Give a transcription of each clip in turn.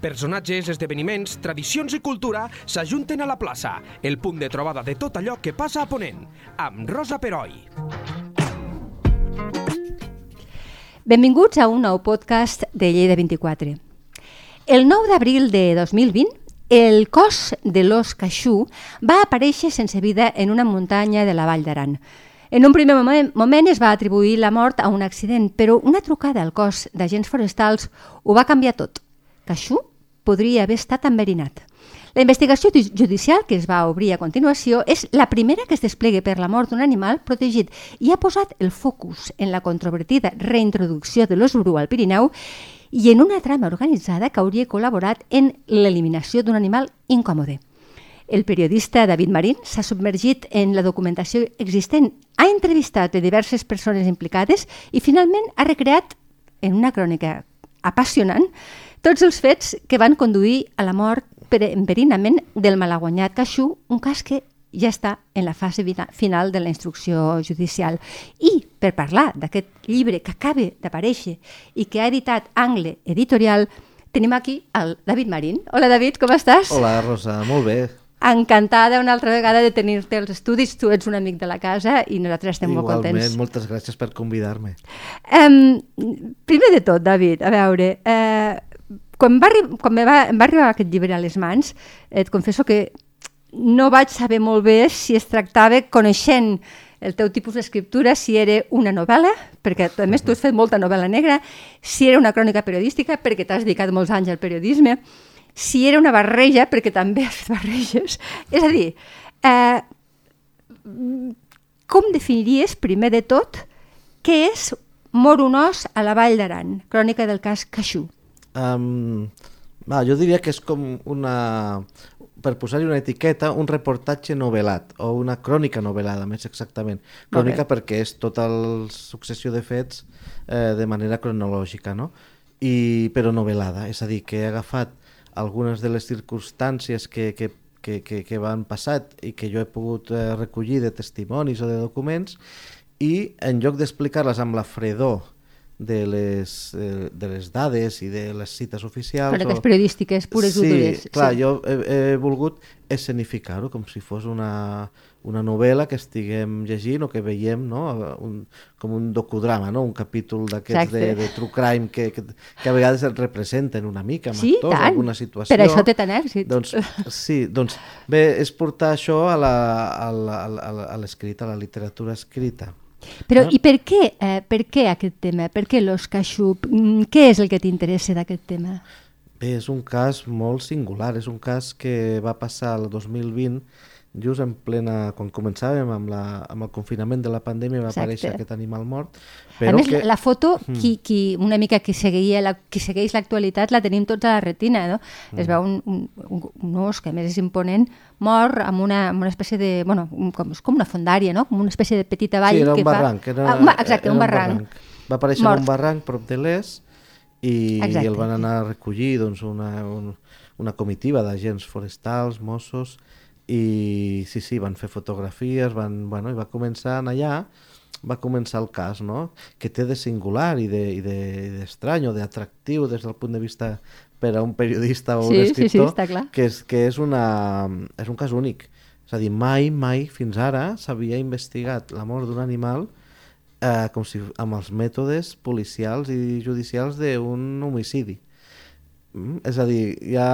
Personatges, esdeveniments, tradicions i cultura s'ajunten a la plaça, el punt de trobada de tot allò que passa a Ponent, amb Rosa Peroi. Benvinguts a un nou podcast de Lleida 24. El 9 d'abril de 2020, el cos de l'os Caixú va aparèixer sense vida en una muntanya de la Vall d'Aran. En un primer moment, moment es va atribuir la mort a un accident, però una trucada al cos d'agents forestals ho va canviar tot. Caixú podria haver estat enverinat. La investigació judicial que es va obrir a continuació és la primera que es desplegue per la mort d'un animal protegit i ha posat el focus en la controvertida reintroducció de l'os bru al Pirineu i en una trama organitzada que hauria col·laborat en l'eliminació d'un animal incòmode. El periodista David Marín s'ha submergit en la documentació existent, ha entrevistat a diverses persones implicades i finalment ha recreat en una crònica apassionant tots els fets que van conduir a la mort per enverinament del malaguanyat Caixú, un cas que ja està en la fase final de la instrucció judicial. I per parlar d'aquest llibre que acaba d'aparèixer i que ha editat Angle Editorial, tenim aquí el David Marín. Hola David, com estàs? Hola Rosa, molt bé. Encantada una altra vegada de tenir-te als estudis. Tu ets un amic de la casa i nosaltres estem Igualment, molt contents. Igualment, moltes gràcies per convidar-me. Um, primer de tot, David, a veure, uh, quan, va, quan me va, em va arribar aquest llibre a les mans, et confesso que no vaig saber molt bé si es tractava, coneixent el teu tipus d'escriptura, si era una novel·la, perquè a més tu has fet molta novel·la negra, si era una crònica periodística, perquè t'has dedicat molts anys al periodisme, si era una barreja, perquè també has fet barreges. És a dir, eh, com definiries, primer de tot, què és Mor un os a la Vall d'Aran, crònica del cas Caixú? Um, va, jo diria que és com una, per posar-hi una etiqueta, un reportatge novel·lat, o una crònica novel·lada, més exactament. Crònica okay. perquè és tota la successió de fets eh, de manera cronològica, no? I, però novel·lada, és a dir, que he agafat algunes de les circumstàncies que, que, que, que, que van passat i que jo he pogut eh, recollir de testimonis o de documents i en lloc d'explicar-les amb la fredor de les, eh, de les dades i de les cites oficials... Cròniques o... periodístiques pures sí, i dures. Clar, sí, jo he, he volgut escenificar-ho com si fos una, una novel·la que estiguem llegint o que veiem no? un, com un docudrama, no? un capítol d'aquests de, de true crime que, que, que a vegades et representen una mica amb sí, actors, tant. alguna situació. Per això té tant èxit. Doncs, sí, doncs bé, és portar això a l'escrit, a, a, a la literatura escrita. Però no? i per què, eh, per què aquest tema? Per què l'Os Caixup? Mm, què és el que t'interessa d'aquest tema? Bé, és un cas molt singular, és un cas que va passar el 2020 just en plena, quan començàvem amb, la, amb el confinament de la pandèmia va Exacte. aparèixer aquest animal mort. Però a més, que... la foto, mm. qui, qui, una mica qui, seguia la, qui segueix l'actualitat, la tenim tots a la retina, no? Mm. Es veu un, un, un, un os que a més és imponent, mort amb una, amb una espècie de... Bueno, com, com una fondària, no? Com una espècie de petita vall sí, era un que barranc, fa... Era, ah, exacte, era un barranc. barranc. Va aparèixer mort. un barranc prop de l'est i Exacte. el van anar a recollir doncs, una, un, una comitiva d'agents forestals, Mossos, i sí, sí, van fer fotografies, van, bueno, i va començar allà, va començar el cas, no? que té de singular i d'estrany de, i de, o d'atractiu des del punt de vista per a un periodista o sí, un escriptor, sí, sí, que, és, que és, una, és un cas únic. És a dir, mai, mai, fins ara, s'havia investigat la mort d'un animal eh, com si, amb els mètodes policials i judicials d'un homicidi. Mm? És a dir, hi ha,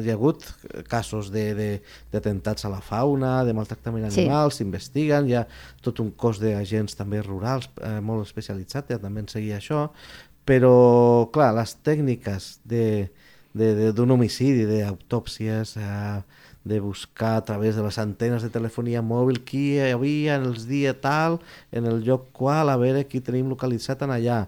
hi ha hagut casos d'atemptats a la fauna, de maltractament animal, s'investiguen, sí. hi ha tot un cos d'agents també rurals eh, molt especialitzat, ja també en seguia això, però, clar, les tècniques d'un homicidi, d'autòpsies, eh, de buscar a través de les antenes de telefonia mòbil qui hi havia en els dies tal, en el lloc qual, a veure qui tenim localitzat en allà,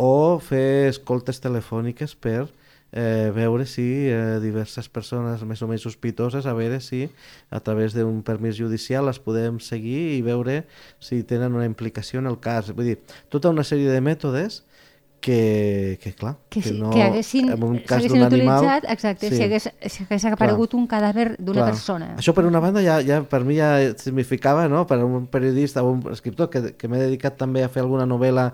o fer escoltes telefòniques per eh, veure si eh, diverses persones més o menys sospitoses, a veure si a través d'un permís judicial les podem seguir i veure si tenen una implicació en el cas. Vull dir, tota una sèrie de mètodes que, que clar, que, que sí, no... que haguessin, en un cas d'un animal... exacte, sí. si, hagués, si hagués aparegut un cadàver d'una Clar. persona. Això per una banda ja, ja per mi ja significava, no? per un periodista o un escriptor que, que m'he dedicat també a fer alguna novel·la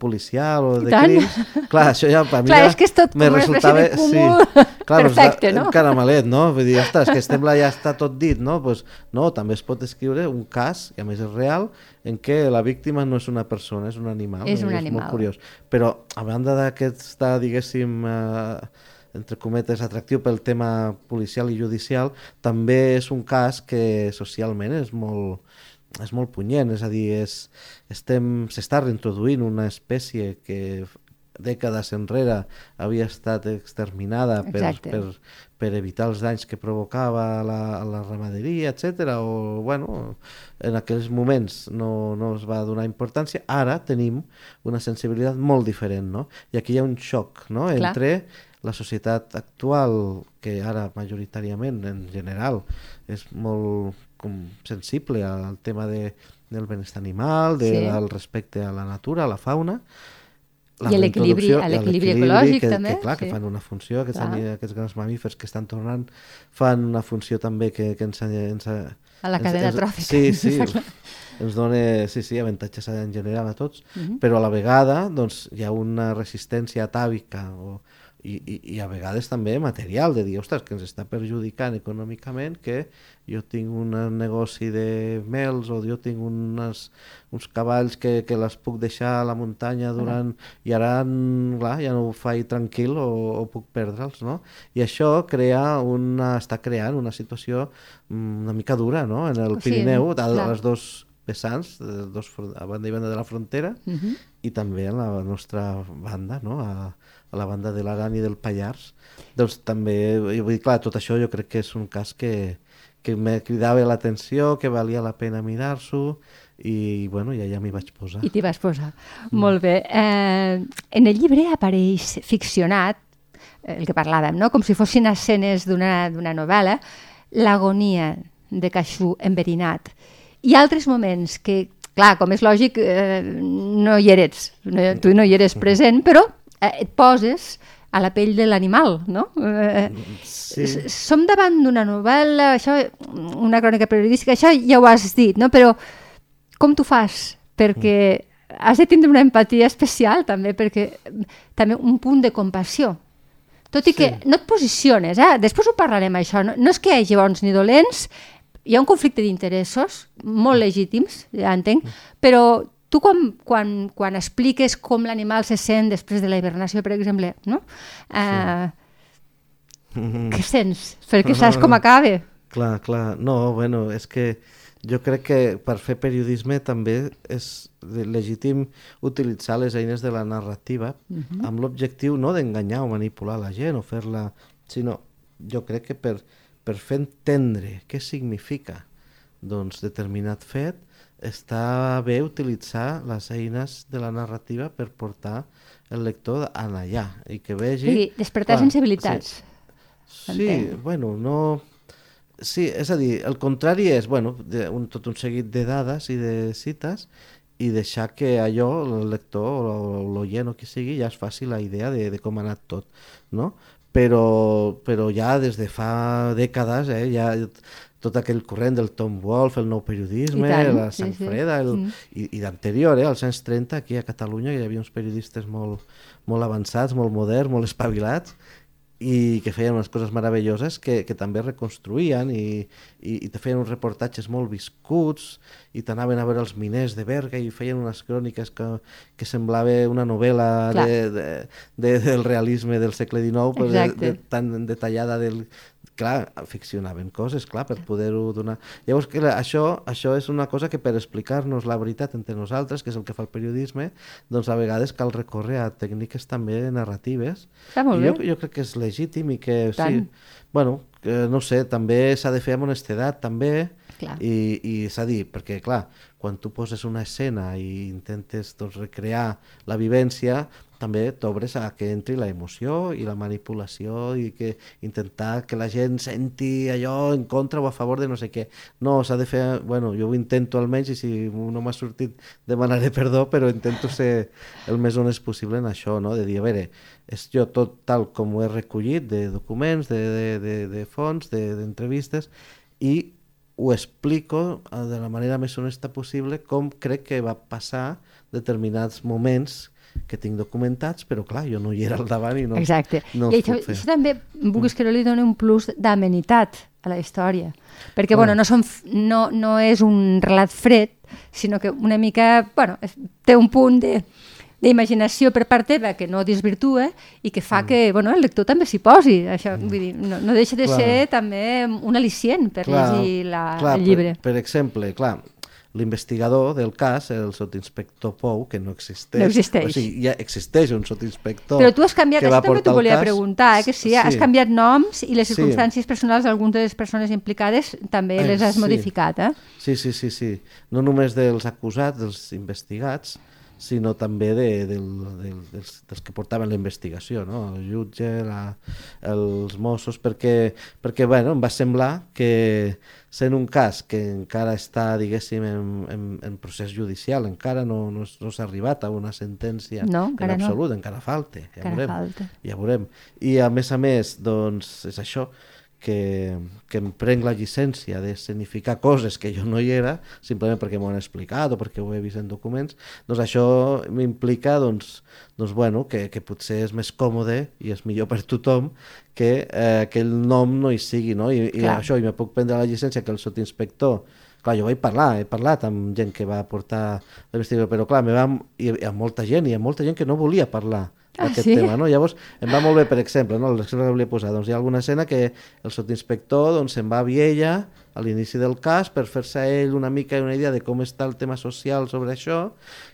policial o de crims, clar, això ja per mi Clar, ja és que és tot me de cúmul clar, doncs, perfecte, un no? caramelet, no? Vull dir, ostres, que sembla ja està tot dit, no? Pues, no, també es pot escriure un cas, i a més és real, en què la víctima no és una persona, és un animal. És un i animal. molt curiós. Però, a banda d'aquesta, diguéssim, eh, entre cometes, atractiu pel tema policial i judicial, també és un cas que socialment és molt, és molt punyent, és a dir, és, estem, s'està reintroduint una espècie que dècades enrere havia estat exterminada per, Exacte. per, per evitar els danys que provocava la, la ramaderia, etc. O, bueno, en aquells moments no, no es va donar importància. Ara tenim una sensibilitat molt diferent, no? I aquí hi ha un xoc, no?, Clar. entre la societat actual, que ara majoritàriament, en general, és molt com, sensible al tema de, del benestar animal, de, Sí. al respecte a la natura, a la fauna, I a l'equilibri- reintroducció- a i l'equilibri ecològic, que, també, Que, clar, que sí. fan una funció, aquests, Clar. aquests grans mamífers que estan tornant, fan una funció també que, que ens, ens, A la cadena ens, tròfica. Sí, sí, ens dona sí, sí, avantatges en general a tots, Mhm. però a la vegada doncs, hi ha una resistència atàvica o, i, i, i a vegades també material, de dir, ostres, que ens està perjudicant econòmicament que jo tinc un negoci de mels o jo tinc unes, uns cavalls que, que les puc deixar a la muntanya durant... i ara mm, clar, ja no ho faig tranquil o, o puc perdre'ls, no? I això crea una, està creant una situació mm, una mica dura, no?, en el Sí, Pirineu, a, clar. a les dos vessants, dos, a banda i banda de la frontera, Mhm. i també a la nostra banda, no? a, a la banda de l'Aran i del Pallars. Doncs també, vull dir, clar, tot això jo crec que és un cas que, que me cridava l'atenció, que valia la pena mirar-s'ho, i bueno, ja, ja m'hi vaig posar. I t'hi vas posar. Molt bé. Eh, en el llibre apareix ficcionat, el que parlàvem, no? com si fossin escenes d'una novel·la, l'agonia de Caixú enverinat. Hi ha altres moments que, clar, com és lògic, eh, no hi eres, no, tu no hi eres present, però eh, et poses a la pell de l'animal, no? Eh, Sí. Som davant d'una novel·la, això, una crònica periodística, això ja ho has dit, no? però com tu fas? Perquè has de tindre una empatia especial també, perquè també un punt de compassió. Tot i que Sí. no et posiciones, eh? després ho parlarem això, no, no és que hi hagi bons ni dolents, hi ha un conflicte d'interessos molt legítims, ja entenc, però tu quan, quan, quan expliques com l'animal se sent després de la hibernació, per exemple, no? Eh, què sents? Perquè saps com acaba. Clar, clar. No, bueno, és que jo crec que per fer periodisme també és legítim utilitzar les eines de la narrativa amb l'objectiu no d'enganyar o manipular la gent o fer-la... sinó jo crec que per, per fer entendre què significa doncs, determinat fet està bé utilitzar les eines de la narrativa per portar el lector en allà i que vegi... Sí, despertar Clar, sensibilitats. Sí, Entenc. bueno, no... Sí, és a dir, el contrari és, bueno, de, un, tot un seguit de dades i de cites i deixar que allò, el lector o l'oient o qui sigui, ja es faci la idea de, de com ha anat tot, no? Però, però ja des de fa dècades, eh, ja tot aquell corrent del Tom Wolfe, el nou periodisme, I tant, la sí, Sant sí. Freda, el, Mm. i, i d'anterior, eh, als anys 30, aquí a Catalunya hi havia uns periodistes molt, molt avançats, molt moderns, molt espavilats, i que feien unes coses meravelloses que, que també reconstruïen i, i, i te feien uns reportatges molt viscuts i t'anaven a veure els miners de Berga i feien unes cròniques que, que semblava una novel·la de, de, de, del realisme del segle XIX pues, de, de, tan detallada del... Clar, ficcionaven coses, clar, per poder-ho donar... Llavors, que això, això és una cosa que per explicar-nos la veritat entre nosaltres, que és el que fa el periodisme, doncs a vegades cal recórrer a tècniques també narratives Està molt i jo, bé. jo crec que és legítim i que Tant. sí, bueno, que, no sé, també s'ha de fer amb honestedat també Clar. i, i s'ha dit, perquè clar, quan tu poses una escena i intentes doncs, recrear la vivència, també t'obres a que entri la emoció i la manipulació i que intentar que la gent senti allò en contra o a favor de no sé què. No, s'ha de fer... Bueno, jo ho intento almenys i si no m'ha sortit demanaré perdó, però intento ser el més honest possible en això, no? de dir, a veure, és jo tot tal com ho he recollit de documents, de, de, de, de fons, d'entrevistes, de, i ho explico eh, de la manera més honesta possible com crec que va passar determinats moments que tinc documentats, però clar, jo no hi era al davant i no, Exacte. no I això, això també vulguis que no li doni un plus d'amenitat a la història. Perquè, bueno, no, són, no, no és un relat fred, sinó que una mica, bueno, té un punt de d'imaginació per part teva que no desvirtua i que fa mm. que bueno, el lector també s'hi posi. Això, mm. vull dir, no, no deixa de clar. ser també un al·licient per clar, llegir la, clar, el llibre. Per, per exemple, clar, l'investigador del cas, el sotinspector Pou, que no existeix. No existeix. O sigui, ja existeix un sotinspector Però tu has canviat, això també t'ho volia cas. preguntar, eh, que sí, sí, has canviat noms i les circumstàncies sí. personals d'algunes de les persones implicades també eh, les has sí. modificat, eh? Sí, sí, sí, sí. No només dels acusats, dels investigats, sinó també de, de, de, dels, dels que portaven la investigació, no? el jutge, la, els Mossos, perquè, perquè bueno, em va semblar que sent un cas que encara està, diguéssim, en, en, en procés judicial, encara no, no, no s'ha arribat a una sentència no, en absolut, no. encara falta, ja encara veurem. Falta. Ja veurem. I a més a més, doncs, és això, que, que em prenc la llicència de significar coses que jo no hi era, simplement perquè m'ho han explicat o perquè ho he vist en documents, doncs això m'implica doncs, doncs bueno, que, que potser és més còmode i és millor per tothom que eh, aquell nom no hi sigui, no? I, i això, i me puc prendre la llicència que el sotinspector clar, jo vaig parlar, he parlat amb gent que va portar l'investigació, però clar, me va, hi ha molta gent, hi ha molta gent que no volia parlar ah, aquest sí? tema. No? Llavors, em va molt bé, per exemple, no? l'exemple que volia posar, doncs hi ha alguna escena que el sotinspector doncs, se'n va a Viella a l'inici del cas per fer-se ell una mica una idea de com està el tema social sobre això,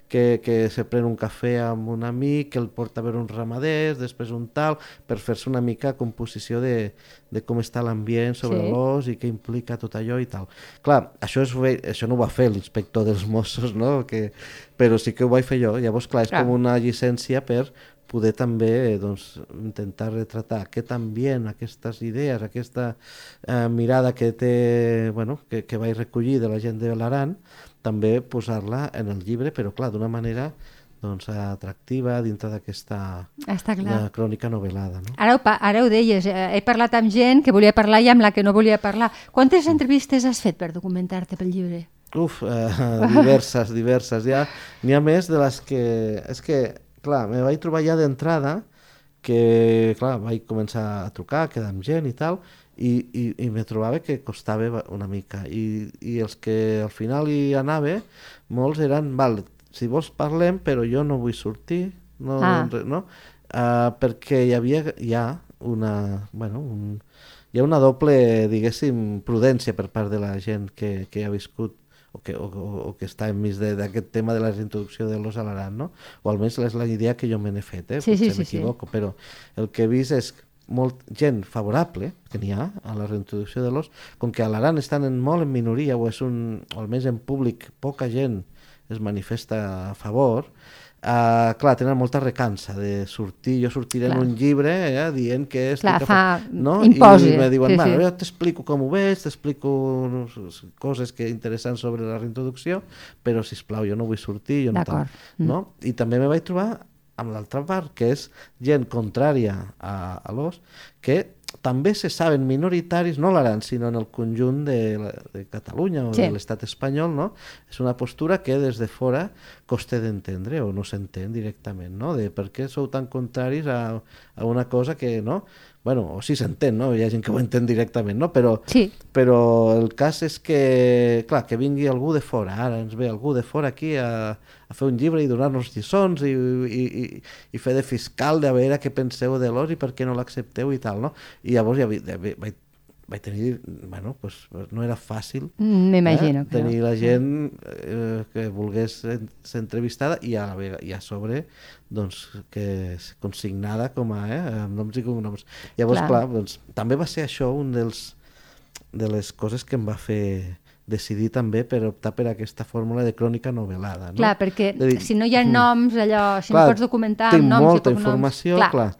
que, que se pren un cafè amb un amic, que el porta a veure uns ramaders, després un tal, per fer-se una mica composició de, de com està l'ambient sobre sí. l'os i què implica tot allò i tal. Clar, això, és, això no ho va fer l'inspector dels Mossos, no? que, però sí que ho vaig fer jo. Llavors, clar, és clar. com una llicència per poder també doncs, intentar retratar aquest ambient, aquestes idees, aquesta eh, mirada que té, bueno, que, que vaig recollir de la gent de l'Aran, també posar-la en el llibre, però clar, d'una manera doncs, atractiva dintre d'aquesta crònica novel·lada. No? Ara, ho, ara ho deies, eh, he parlat amb gent que volia parlar i amb la que no volia parlar. Quantes entrevistes has fet per documentar-te pel llibre? Uf, eh, diverses, diverses. N'hi ha més de les que... És que clar, me vaig trobar ja d'entrada que, clar, vaig començar a trucar, a quedar amb gent i tal, i, i, i me trobava que costava una mica. I, I els que al final hi anava, molts eren, val, si vols parlem, però jo no vull sortir, no, ah. no? Uh, perquè hi havia ja una, bueno, un, hi ha una doble, diguéssim, prudència per part de la gent que, que ha viscut o que, o, o que està enmig d'aquest tema de la reintroducció de l'os a l'Aran, no? O almenys és la idea que jo me n'he fet, eh? Sí, Potser sí, m'equivoco, sí. però el que he vist és molt gent favorable que n'hi ha a la reintroducció de l'os, com que a l'Aran estan en molt en minoria o és un, o almenys en públic poca gent es manifesta a favor, Uh, clar, tenen molta recança de sortir, jo sortiré clar. en un llibre eh, dient que és... Clar, fa... no? Imposi. I me diuen, sí, sí. jo t'explico com ho veig, t'explico coses que interessants sobre la reintroducció, però, si plau jo no vull sortir, jo no tant. Mm. No? I també me vaig trobar amb l'altra part, que és gent contrària a, a l'os, que també se saben minoritaris, no l'Aran, sinó en el conjunt de, de Catalunya o sí. de l'estat espanyol, no? És una postura que des de fora costa d'entendre o no s'entén directament, no? De per què sou tan contraris a, a una cosa que, no? Bueno, o sí s'entén, no? Hi ha gent que ho entén directament, no? Però, sí. però el cas és que, clar, que vingui algú de fora, ara ens ve algú de fora aquí a, a fer un llibre i donar-nos lliçons i, i, i, i fer de fiscal de veure què penseu de l'os i per què no l'accepteu i tal, no? I llavors ja, ja vaig vaig tenir, bueno, pues, no era fàcil mm, M'imagino eh, tenir no. la gent eh, que volgués ser entrevistada i a, la, i a sobre doncs, que és consignada com a eh, amb noms i cognoms. Llavors, clar. clar doncs, també va ser això un dels de les coses que em va fer decidir també per optar per aquesta fórmula de crònica novel·lada. No? Clar, perquè dir- si no hi ha noms, allò, si Clar, no pots documentar tinc noms molta i cognoms... informació, clar. clar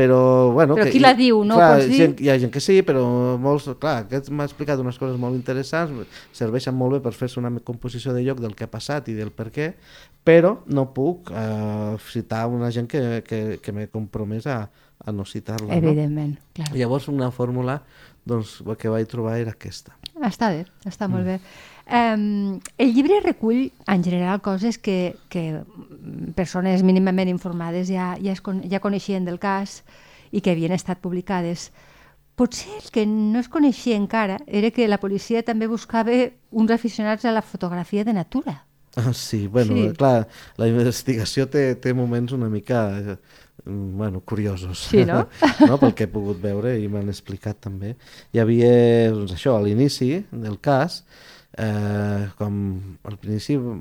però, bueno, Però que, qui la diu, no clar, pots dir? Gent, hi ha gent que sí, però molts, clar, aquest m'ha explicat unes coses molt interessants, serveixen molt bé per fer-se una composició de lloc del que ha passat i del per què, però no puc eh, citar una gent que, que, que m'he compromès a, a no citar-la. No? Evidentment, clar. Llavors una fórmula doncs, que vaig trobar era aquesta. Està bé, està Mm. molt bé. Um, el llibre recull, en general, coses que, que persones mínimament informades ja, ja, es, ja coneixien del cas i que havien estat publicades. Potser el que no es coneixia encara era que la policia també buscava uns aficionats a la fotografia de natura. Ah, sí, bueno, Sí. sí. clar, la investigació té, té moments una mica eh, bueno, curiosos. Sí, no? no? Pel que he pogut veure i m'han explicat també. Hi havia, doncs això, a l'inici del cas, eh, com al principi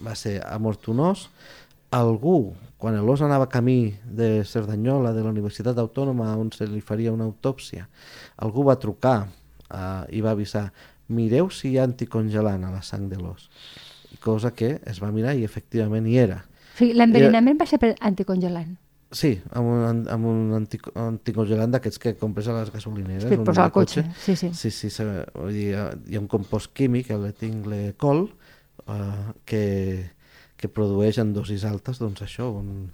va ser a Mortonós, algú, quan l'os anava camí de Cerdanyola, de la Universitat Autònoma, on se li faria una autòpsia, algú va trucar eh, i va avisar mireu si hi ha anticongelant a la sang de l'os. Cosa que es va mirar i efectivament hi era. O sigui, L'enverinament va ser per anticongelant. Sí, amb un, amb un antico, anticongelant d'aquests que compres a les gasolineres. Per un posar al de cotxe, sí, sí. Sí, sí, se, vull dir, hi ha un compost químic, el etinglecol, eh, que, que produeix en dosis altes, doncs això, un,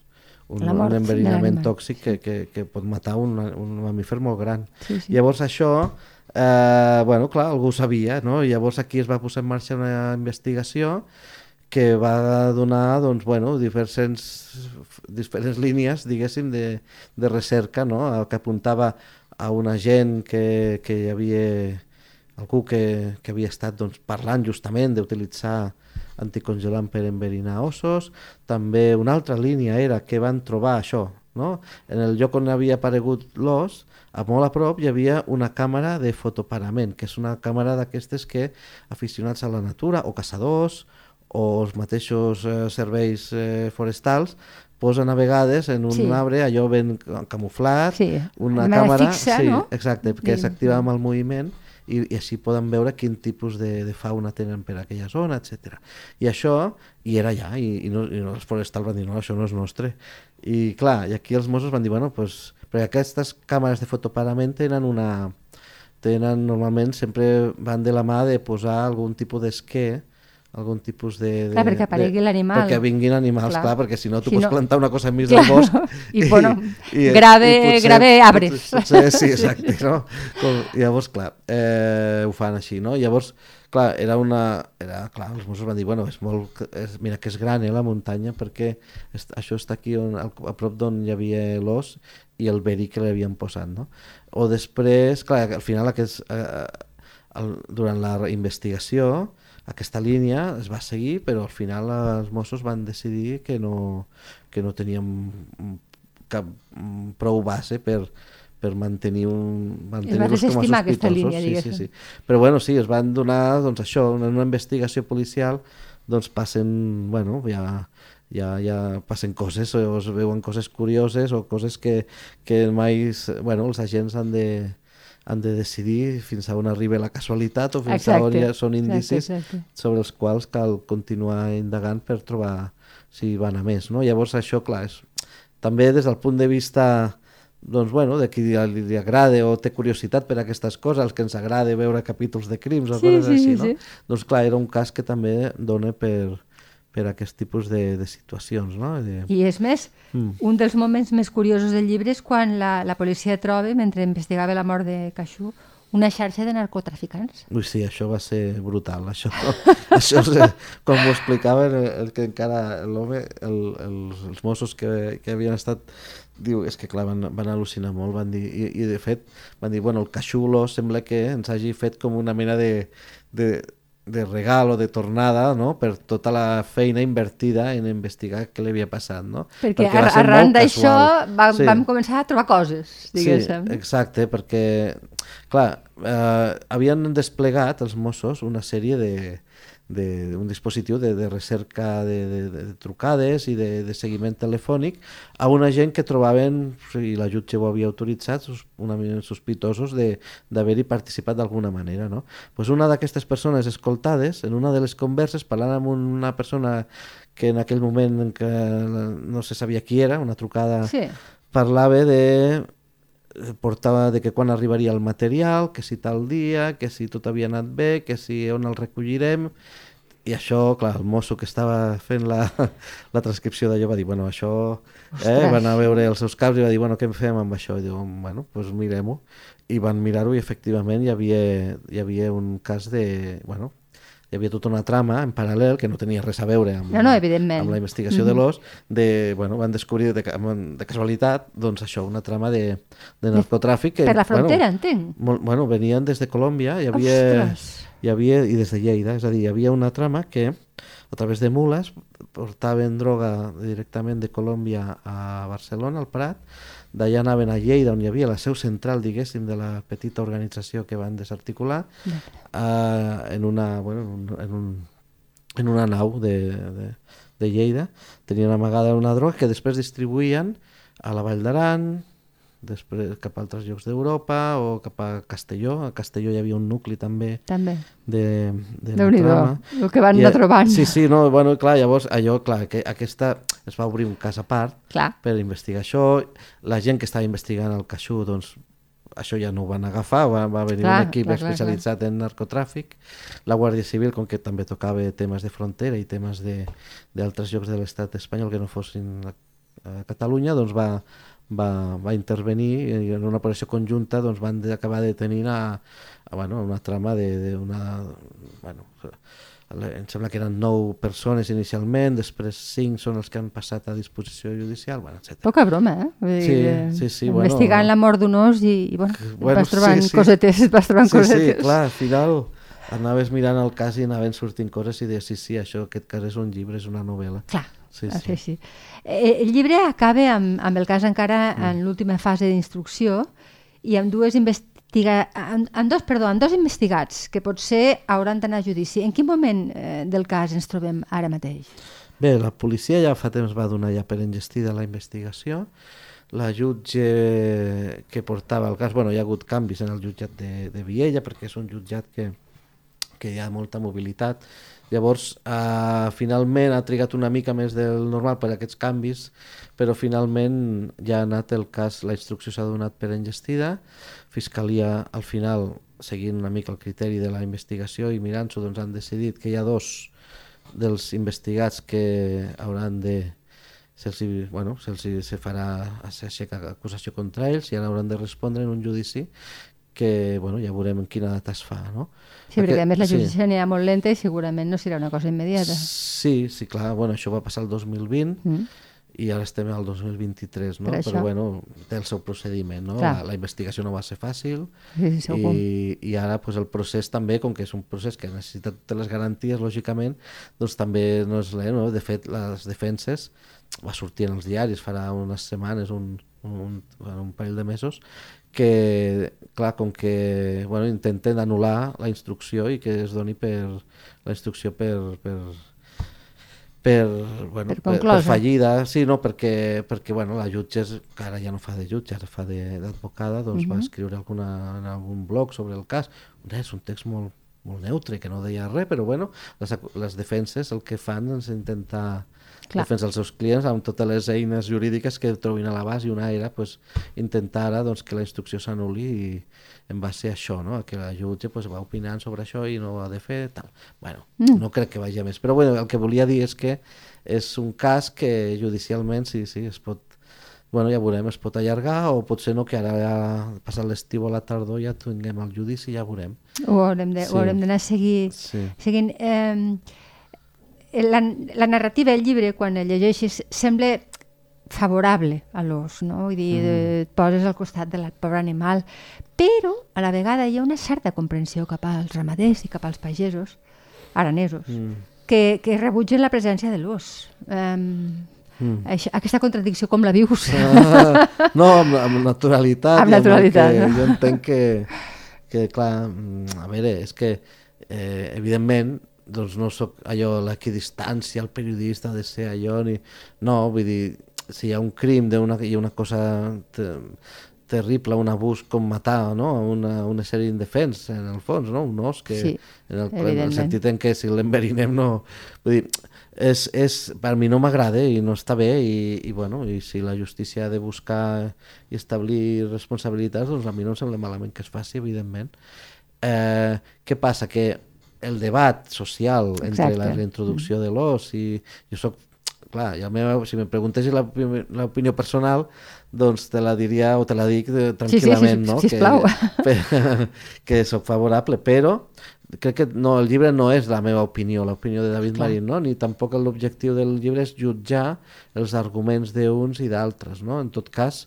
un, un enverinament tòxic que, que, que pot matar un, un mamífer molt gran. Sí, sí. Llavors això, eh, bueno, clar, algú ho sabia, no? Llavors aquí es va posar en marxa una investigació que va donar doncs, bueno, diverses, diferents línies, diguéssim, de, de recerca, no? que apuntava a una gent que, que hi havia algú que, que havia estat doncs, parlant justament d'utilitzar anticongelant per enverinar ossos. També una altra línia era que van trobar això, no? en el lloc on havia aparegut l'os, a molt a prop hi havia una càmera de fotoparament, que és una càmera d'aquestes que aficionats a la natura o caçadors o els mateixos eh, serveis eh, forestals posen a vegades en un Sí. arbre allò ben camuflat, Sí, una càmera fixa, sí, no? exacte, que s'activa amb el moviment i, i així poden veure quin tipus de, de fauna tenen per aquella zona, etc. I això, i era allà, i, i, no, i els forestals van dir, no, això no és nostre. I clar, i aquí els Mossos van dir, bueno, pues, perquè aquestes càmeres de fotoparament tenen una... tenen, normalment, sempre van de la mà de posar algun tipus d'esquer, algun tipus de... de Clar, perquè aparegui l'animal. Perquè vinguin animals, Clar. clar, perquè si no tu Si pots no- plantar una cosa enmig Clar, del bosc... i, bueno, grave- grave arbres. Potser, sí, exacte, no? Com, llavors, clar, eh, ho fan així, no? Llavors, clar, era una... Era, clar, els Mossos van dir, bueno, és molt... És, mira que és gran, eh, la muntanya, perquè est, això està aquí on, a prop d'on hi havia l'os i el verí que l'havien posat, no? O després, clar, al final aquests, eh, el, durant la investigació aquesta línia es va seguir, però al final els Mossos van decidir que no, que no teníem cap mm, prou base per, per mantenir un mantenir-los com a aquesta línia, sí, sí, sí. Però bueno, sí, es van donar doncs, això, en una investigació policial doncs passen, bueno, ja, ja, ja passen coses o es veuen coses curioses o coses que, que mai, bueno, els agents han de, han de decidir fins a on arriba la casualitat o fins a on Exacte, ja són indicis exacte, exacte. sobre els quals cal continuar indagant per trobar si van a més. No? Llavors això, clar, és, també des del punt de vista doncs, bueno, de qui li, li agrada o té curiositat per aquestes coses, els que ens agrada veure capítols de crims o Sí, coses sí, així, sí, no? sí. Doncs clar, era un cas que també dona per, per aquest tipus de, de situacions, no? De... I és més, Mm. un dels moments més curiosos del llibre és quan la, la policia troba, mentre investigava la mort de Caixú, una xarxa de narcotraficants. Ui, sí, això va ser brutal, això. això és, com ho explicaven, eh, el que encara l'home, el, els, els Mossos que, que havien estat, diu, és que clar, van, van al·lucinar molt, van dir, i, i de fet, van dir, bueno, el caixulo sembla que ens hagi fet com una mena de, de, de regal o de tornada, no?, per tota la feina invertida en investigar què li havia passat, no? Perquè, va ar ser arran d'això casual. va, Sí. vam començar a trobar coses, diguéssim. Sí, exacte, perquè, clar, eh, havien desplegat els Mossos una sèrie de, de, un dispositiu de, de recerca de, de, de trucades i de, de seguiment telefònic a una gent que trobaven, i la jutge ho havia autoritzat, una mica sospitosos d'haver-hi participat d'alguna manera. No? Pues una d'aquestes persones escoltades, en una de les converses, parlant amb una persona que en aquell moment en què no se sabia qui era, una trucada Sí. parlava de portava de que quan arribaria el material, que si tal dia, que si tot havia anat bé, que si on el recollirem, i això, clar, el mosso que estava fent la, la transcripció d'allò va dir, bueno, això... Eh, Ostres. van a veure els seus caps i va dir, bueno, què en fem amb això? I diu, bueno, doncs pues mirem-ho. I van mirar-ho i efectivament hi havia, hi havia un cas de... Bueno, hi havia tota una trama en paral·lel que no tenia res a veure amb, No, no, evidentment. amb la investigació de l'os, de, bueno, van descobrir de, de casualitat doncs això, una trama de, de narcotràfic. Que, Per la frontera, bueno, entenc. molt, bueno, venien des de Colòmbia, hi havia, Ostres. hi havia, i des de Lleida, és a dir, hi havia una trama que a través de mules portaven droga directament de Colòmbia a Barcelona, al Prat, d'allà anaven a Lleida, on hi havia la seu central, diguéssim, de la petita organització que van desarticular, eh, en, una, bueno, en un- en, un, en una nau de, de, de Lleida, tenien amagada una droga que després distribuïen a la Vall d'Aran, després cap a altres llocs d'Europa o cap a Castelló. A Castelló hi havia un nucli també També. de, de déu nhi el que van I, anar eh, trobant. Sí, sí, no, bueno, clar, llavors allò, clar, que aquesta es va obrir un cas a part Clar. per investigar això. La gent que estava investigant el caixú, doncs, això ja no ho van agafar, va, va venir Clar, un equip clar, clar, especialitzat en narcotràfic. La Guàrdia Civil, com que també tocava temes de frontera i temes de- d'altres llocs de l'estat espanyol que no fossin a Catalunya, doncs va, va, va intervenir i en una operació conjunta doncs van acabar detenint a, a, bueno, una trama d'una... Bueno, em sembla que eren nou persones inicialment, després cinc són els que han passat a disposició judicial, bueno, etc. Poca broma, eh? Vull Sí, dir, sí, sí, Investigant bueno. la mort d'un os i, i bueno, Bueno, vas trobant sí, sí. cosetes, vas trobant Sí, sí, cosetes. clar, al final anaves mirant el cas i anaven sortint coses i deies, sí, sí, això, aquest cas és un llibre, és una novel·la. Clar, Sí, sí, sí. Eh, El llibre acaba amb, amb el cas encara Mm. en l'última fase d'instrucció i amb dues investiga... amb, amb dos, perdó, amb dos investigats que potser hauran d'anar a judici. En quin moment eh, del cas ens trobem ara mateix? Bé, la policia ja fa temps va donar ja per engestida la investigació. La jutge que portava el cas, bueno, hi ha hagut canvis en el jutjat de, de Viella perquè és un jutjat que, que hi ha molta mobilitat. Llavors, eh, finalment ha trigat una mica més del normal per aquests canvis, però finalment ja ha anat el cas, la instrucció s'ha donat per engestida. Fiscalia, al final, seguint una mica el criteri de la investigació i mirant-s'ho, doncs han decidit que hi ha dos dels investigats que hauran de se'ls bueno, se'ls se farà s'aixeca acusació contra ells i ara hauran de respondre en un judici que bueno, ja veurem en quina data es fa no? Sí, perquè a més la sí. justícia anirà molt lenta i segurament no serà una cosa immediata. Sí, sí, clar, bueno, això va passar el 2020 Mm. i ara estem al 2023, no? Per això. Però bueno, té el seu procediment, no? Clar. La, la investigació no va ser fàcil Sí, sí, segur. i, i ara pues, el procés també, com que és un procés que necessita totes les garanties, lògicament, doncs també no és lent, no? De fet, les defenses va sortir en els diaris farà unes setmanes, un, un, bueno, un parell de mesos, que, clar, com que bueno, intenten anul·lar la instrucció i que es doni per la instrucció per, per, per, bueno, Per per, per fallida, sí, no, perquè, perquè bueno, la jutge, que ara ja no fa de jutge, ara fa de- d'advocada, doncs va escriure alguna, en algun blog sobre el cas. És un text molt, molt neutre, que no deia res, però bueno, les, les defenses el que fan és intentar Clar. defensar els seus clients amb totes les eines jurídiques que trobin a l'abast i una era pues, intentar ara doncs, que la instrucció s'anul·li i en base a això, no? que la jutge pues, va opinant sobre això i no ho ha de fer, tal. Bueno, mm. no crec que vagi a més, però bueno, el que volia dir és que és un cas que judicialment sí, sí, es pot bueno, ja veurem, es pot allargar o potser no, que ara ja passat l'estiu a la tardor ja tinguem el judici, ja veurem. Ho haurem de- Sí. ho haurem d'anar seguir, Sí. seguint. Eh, la, la narrativa del llibre, quan el llegeixes, sembla favorable a l'os, no? Vull dir, mm. et poses al costat del pobre animal, però a la vegada hi ha una certa comprensió cap als ramaders i cap als pagesos aranesos Mm. que, que rebutgen la presència de l'os. Um, Mm. això, aquesta contradicció com la vius? Ah, no, amb, amb naturalitat. Amb naturalitat, que no? Jo entenc que, que, clar, mm, a veure, és que, eh, evidentment, doncs no sóc allò l'equidistància, el periodista ha de ser allò, ni... no, vull dir, si hi ha un crim, una, hi ha una cosa terrible, un abús com matar no? una, una sèrie indefens, en el fons, no? un os que, Sí, en, el, en el sentit en què si l'enverinem no... Vull dir, és, és, per mi no m'agrada i no està bé i, i, bueno, i si la justícia ha de buscar i establir responsabilitats, doncs a mi no em sembla malament que es faci, evidentment. Eh, què passa? Que el debat social entre Exacte. la reintroducció de l'os i jo soc clar, ja meva, si me preguntessis l'opi- l'opinió personal, doncs te la diria o te la dic eh, Sí, sí, sí, tranquil·lament, no? Que, per, que sóc favorable, però crec que no, el llibre no és la meva opinió, l'opinió de David Clar. Marín, no? ni tampoc l'objectiu del llibre és jutjar els arguments d'uns i d'altres, no? En tot cas,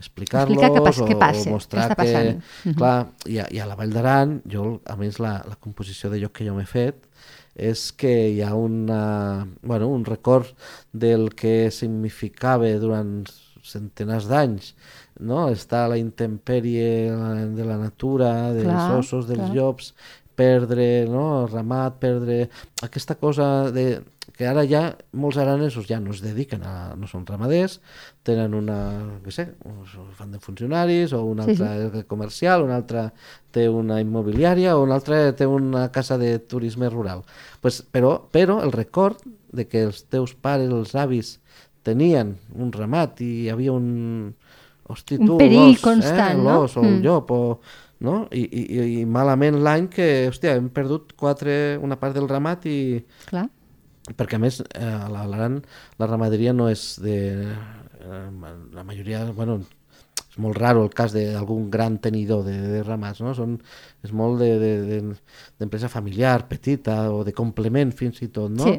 explicar-los Explicar o, o mostrar està que... passant. Mhm. Clar, i a, i a la Vall d'Aran, jo, a més, la, la composició de lloc que jo m'he fet és que hi ha una, bueno, un record del que significava durant centenars d'anys no? està la intempèrie de la natura, dels Clar, ossos, dels clar. llops, perdre no? el ramat, perdre aquesta cosa de, que ara ja molts aranesos ja no es dediquen a... no són ramaders, tenen una, què sé, fan de funcionaris o una Sí, altra sí. comercial, una altra té una immobiliària o una altra té una casa de turisme rural. Pues, però, però el record de que els teus pares, els avis, tenien un ramat i hi havia un... Hosti, Un tu, perill l'os, constant, eh, no? o el Mm. llop, o, no? I, i, i malament l'any que, hòstia, hem perdut quatre, una part del ramat i, Clar. perquè a més eh, a la- a l'Aran la ramaderia no és de eh, la majoria, bueno és molt raro el cas d'algun gran tenidor de, de ramats, no? Són, és molt d'empresa de, de, d'empresa familiar, petita o de complement fins i tot, no? Sí.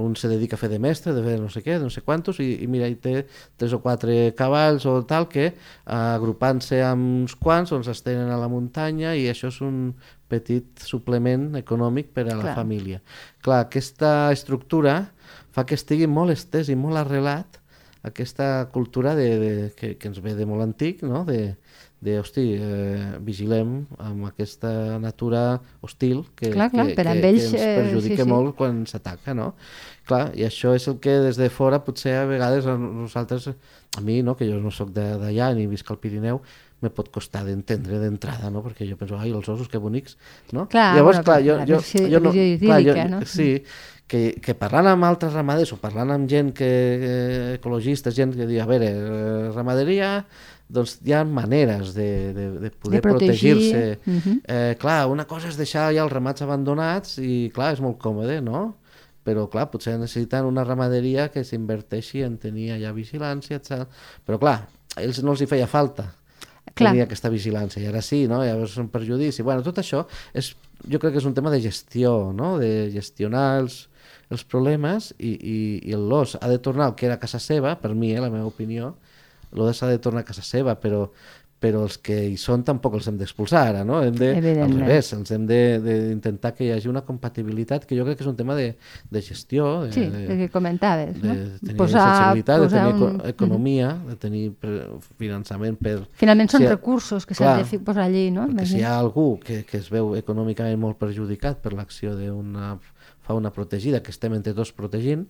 Un se dedica a fer de mestre, de fer no sé què, de no sé quantos, i, i mira, hi té tres o quatre cavalls o tal que eh, agrupant-se amb uns quants doncs es tenen a la muntanya i això és un petit suplement econòmic per a la Clar. família. Clar, aquesta estructura fa que estigui molt estès i molt arrelat aquesta cultura de, de, que, que ens ve de molt antic, no? de, de hosti, eh, vigilem amb aquesta natura hostil que, Clar, clar, que, per que, ells, que ens eh, perjudica sí, sí. molt quan s'ataca, no? Clar, i això és el que des de fora potser a vegades a nosaltres, a mi, no, que jo no sóc de- d'allà ni visc al Pirineu, me pot costar d'entendre d'entrada, no? Perquè jo penso, ai, els ossos, que bonics, no? Clar, Llavors, bueno, clar, jo, jo, visió- jo la no, clar, jo, no? Sí, que, que parlant amb altres ramaders o parlant amb gent que, eh, ecologistes, gent que diu, a veure, eh, ramaderia, doncs hi ha maneres de, de, de poder De protegir, protegir-se. mhm. eh, clar, una cosa és deixar ja els ramats abandonats i, clar, és molt còmode, no? Però, clar, potser necessiten una ramaderia que s'inverteixi en tenir allà vigilància, etc. Però, clar, a ells no els hi feia falta Clar. tenir aquesta vigilància, i ara sí, no? Llavors és un perjudici. Bueno, tot això és, jo crec que és un tema de gestió, no? De gestionar els, els problemes i, i, i l'os ha de tornar al que era casa seva, per mi, eh, la meva opinió, l'os ha de tornar a casa seva, però, però els que hi són tampoc els hem d'expulsar ara, no? Hem de, al revés, els hem de- d'intentar que hi hagi una compatibilitat, que jo crec que és un tema de, de gestió, de, Sí, de, que comentaves, de no? tenir Posar- sensibilitat, de posar tenir un- eco economia, de tenir finançament per... Finalment són si ha- recursos que s'han de posar allí, no? Perquè si hi ha algú que, que es veu econòmicament molt perjudicat per l'acció d'una fauna protegida que estem entre tots protegint,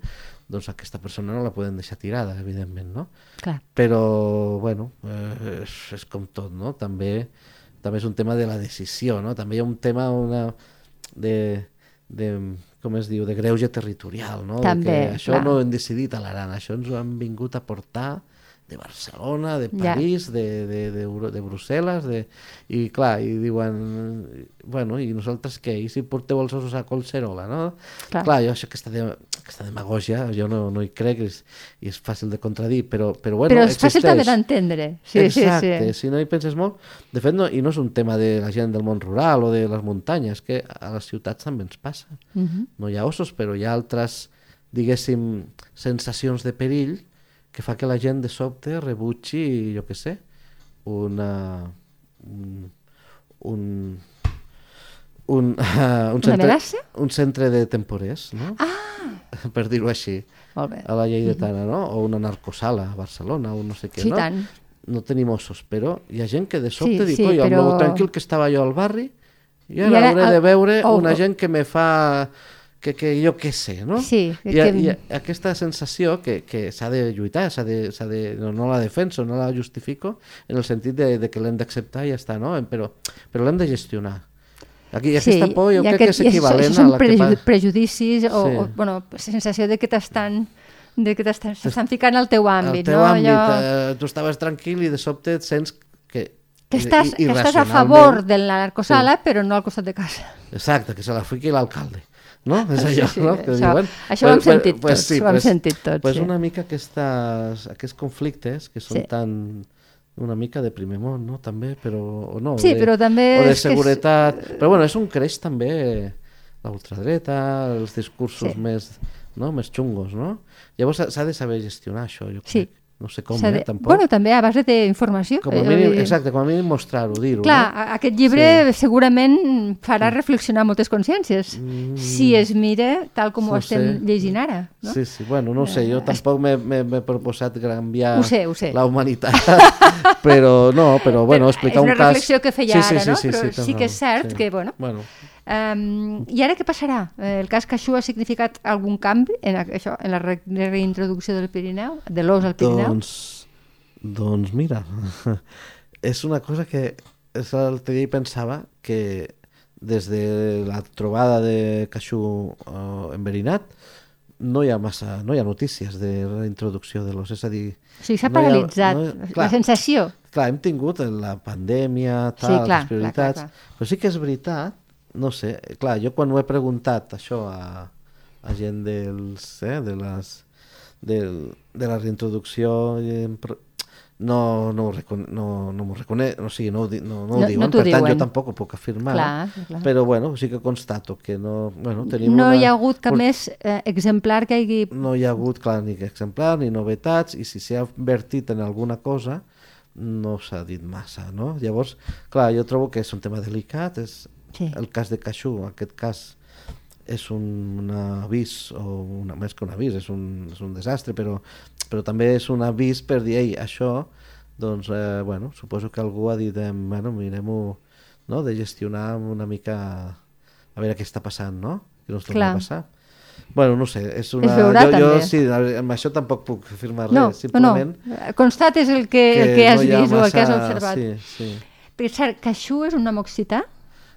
doncs aquesta persona no la podem deixar tirada, evidentment, no? Clar. Però, bueno, eh, és, és com tot, no? També, també és un tema de la decisió, no? També hi ha un tema una, de, de, com es diu, de greuge territorial, no? També, de que això clar. no ho hem decidit a l'Aran, això ens ho han vingut a portar de Barcelona, de Ja. París, de, de, de, Euro- de Brussel·les, de... i clar, i diuen, bueno, i nosaltres què? I si porteu els ossos a Collserola, no? Clar. Clar, jo això, aquesta, de, aquesta demagògia, jo no, no hi crec és, i és fàcil de contradir, però, però bueno, Però és fàcil existeix. també d'entendre. Sí, Exacte, sí, sí. si no hi penses molt... De fet, no, i no és un tema de la gent del món rural o de les muntanyes, que a les ciutats també ens passa. Mhm. No hi ha ossos, però hi ha altres, diguéssim, sensacions de perill que fa que la gent de sobte rebutgi, jo què sé, una, un, un, un, uh, un, centre, un centre de temporers, no? Ah! per dir-ho així, Molt bé. a la Lleidatana, no? O una narcosala a Barcelona, o no sé què, Sí, no? tant. No tenim ossos, però hi ha gent que de sobte Sí, diu, sí, però- amb lo tranquil que estava jo al barri, i ara, I ara hauré el- de veure oh, una gent que me fa que, que jo què sé, no? Sí, I, que- i aquesta sensació que, que s'ha de lluitar, s'ha de, de, no, no la defenso, no la justifico, en el sentit de, de que l'hem d'acceptar i ja està, no? Però, però l'hem de gestionar. Aquí, aquesta por jo crec aquest- que és equivalent i a són la que preju fa... prejudicis o, Sí. o bueno, sensació de que t'estan de que t'estan ficant al teu àmbit, el teu no? àmbit, Allò... eh, tu estaves tranquil i de sobte et sents que... que estàs, i- que estàs a favor de la narcosala, però no al costat de casa. Exacte, que se la fiqui l'alcalde. No? És Sí, allò, sí, no? Que això- diuen... això ho hem sentit tots, ho hem pues, sentit tots, Pues sí. una mica aquestes, aquests conflictes que són Sí. tan una mica de primer món, no? També, però... O no, Sí, de, però també O de que és- seguretat... Però bueno, és un creix també la ultradreta, els discursos Sí. més, no? més xungos, no? Llavors s'ha- de saber gestionar això, jo Sí. No sé com, eh, de- tampoc. Bueno, també a base d'informació. com a Eh, mínim, dir- exacte, com a mínim mostrar-ho, dir-ho. Clar, no? aquest llibre segurament farà reflexionar moltes consciències, Mm. si es mira tal com ho No estem sé. llegint ara. No? Sí, sí, bueno, no ho sé, jo tampoc m'he- proposat canviar Ho sé, ho sé. la humanitat, però no, però bueno, explicar és una un cas... reflexió que feia ara, no? Però tens sí que és cert que, bueno, bueno Um, I ara què passarà? Eh, El cas Caixú ha significat algun canvi en, això, en la re reintroducció del Pirineu, de l'os al Pirineu? doncs, doncs mira, és una cosa que l'altre dia pensava que des de la trobada de Caixú eh, enverinat no hi ha massa, no hi ha notícies de reintroducció de l'os, és a dir... O sigui, s'ha no hi ha- paralitzat no clar, la sensació. Clar, hem tingut la pandèmia, Sí, tal, clar, les prioritats, clar, clar, però sí que és veritat, no sé, clar, jo quan ho he preguntat això a, a gent dels, eh, de les del, de la reintroducció no, no, no, no m'ho reconec, o sigui, no, no, no, No- ho diuen, no per tant diuen. jo tampoc ho puc afirmar, Clar, clar. però bueno, sí que constato que no, bueno, tenim No una, hi ha hagut cap por- més eh, exemplar que hagi... no hi ha hagut, clar, ni exemplar, ni novetats, i si s'ha invertit en alguna cosa, no s'ha dit massa, no? Llavors, clar, jo trobo que és un tema delicat, és Sí. el cas de Caixú, aquest cas és un, un avís, o una, més que un avís, és un, és un desastre, però, però també és un avís per dir, ei, això, doncs, eh, bueno, suposo que algú ha dit, eh, bueno, mirem-ho, no?, de gestionar una mica, a veure què està passant, no?, que no es torni Clar. a passar. Bueno, no sé, és una... veurà, jo, jo també. sí, amb això tampoc puc afirmar No, res, simplement no, constates el que, el que has no vist o el que has massa- observat. Sí, sí. Per cert, Caixú és un nom occità?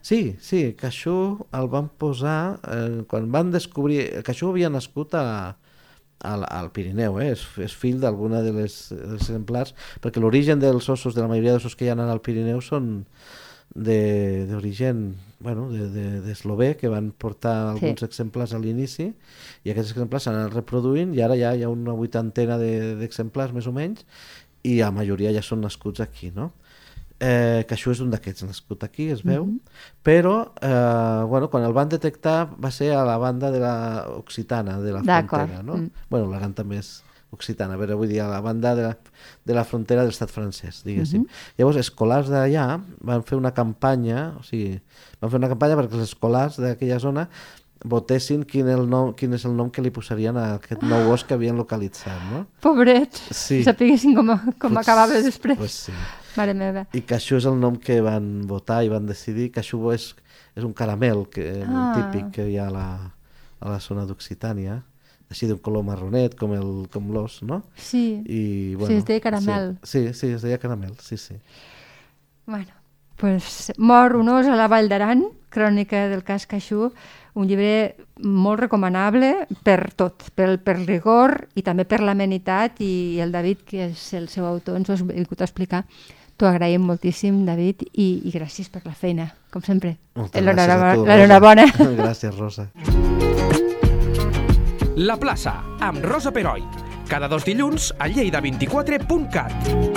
Sí, sí, Caixú el van posar, eh, quan van descobrir... Caixú havia nascut a, al, al Pirineu, eh? és, és fill d'alguna de les, dels exemplars, perquè l'origen dels ossos, de la majoria d'ossos que hi ha al Pirineu són de- d'origen bueno, de- de- d'eslové, de, que van portar alguns Sí. exemplars a l'inici, i aquests exemplars s'han anat reproduint, i ara ja hi ha una vuitantena de- d'exemplars, més o menys, i la majoria ja són nascuts aquí, no? Eh, que això és un d'aquests nascut aquí, es veu, Mhm. però eh, bueno, quan el van detectar va ser a la banda de la occitana, de la frontera, no? mm. Bueno, l'Aran també és occitana, però vull dir, a la banda de la, de la frontera de l'estat francès, diguéssim. Mhm. Llavors, escolars d'allà van fer una campanya, o sigui, van fer una campanya perquè els escolars d'aquella zona votessin quin, el nom, quin és el nom que li posarien a aquest nou os que havien localitzat, no? Pobrets, Sí. sapiguessin com, com acabava després. Pues sí. Mare meva. I Caixú és el nom que van votar i van decidir. Caixú és, és un caramel que, Ah. ah. típic que hi ha a la, a la zona d'Occitània, així d'un color marronet, com el com l'os, no? Sí, I, Sí, es deia caramel. Sí, sí, sí, es deia caramel, sí, sí. bueno, pues, Mor un os a la Vall d'Aran, crònica del cas Caixú, un llibre molt recomanable per tot, per, per rigor i també per l'amenitat i el David, que és el seu autor, ens ho has vingut a explicar. T'ho agraïm moltíssim, David, i, i gràcies per la feina, com sempre. Moltes L'enhorabona- gràcies, Rosa. La plaça, amb Rosa Peroi. Cada dos dilluns a lleida24.cat.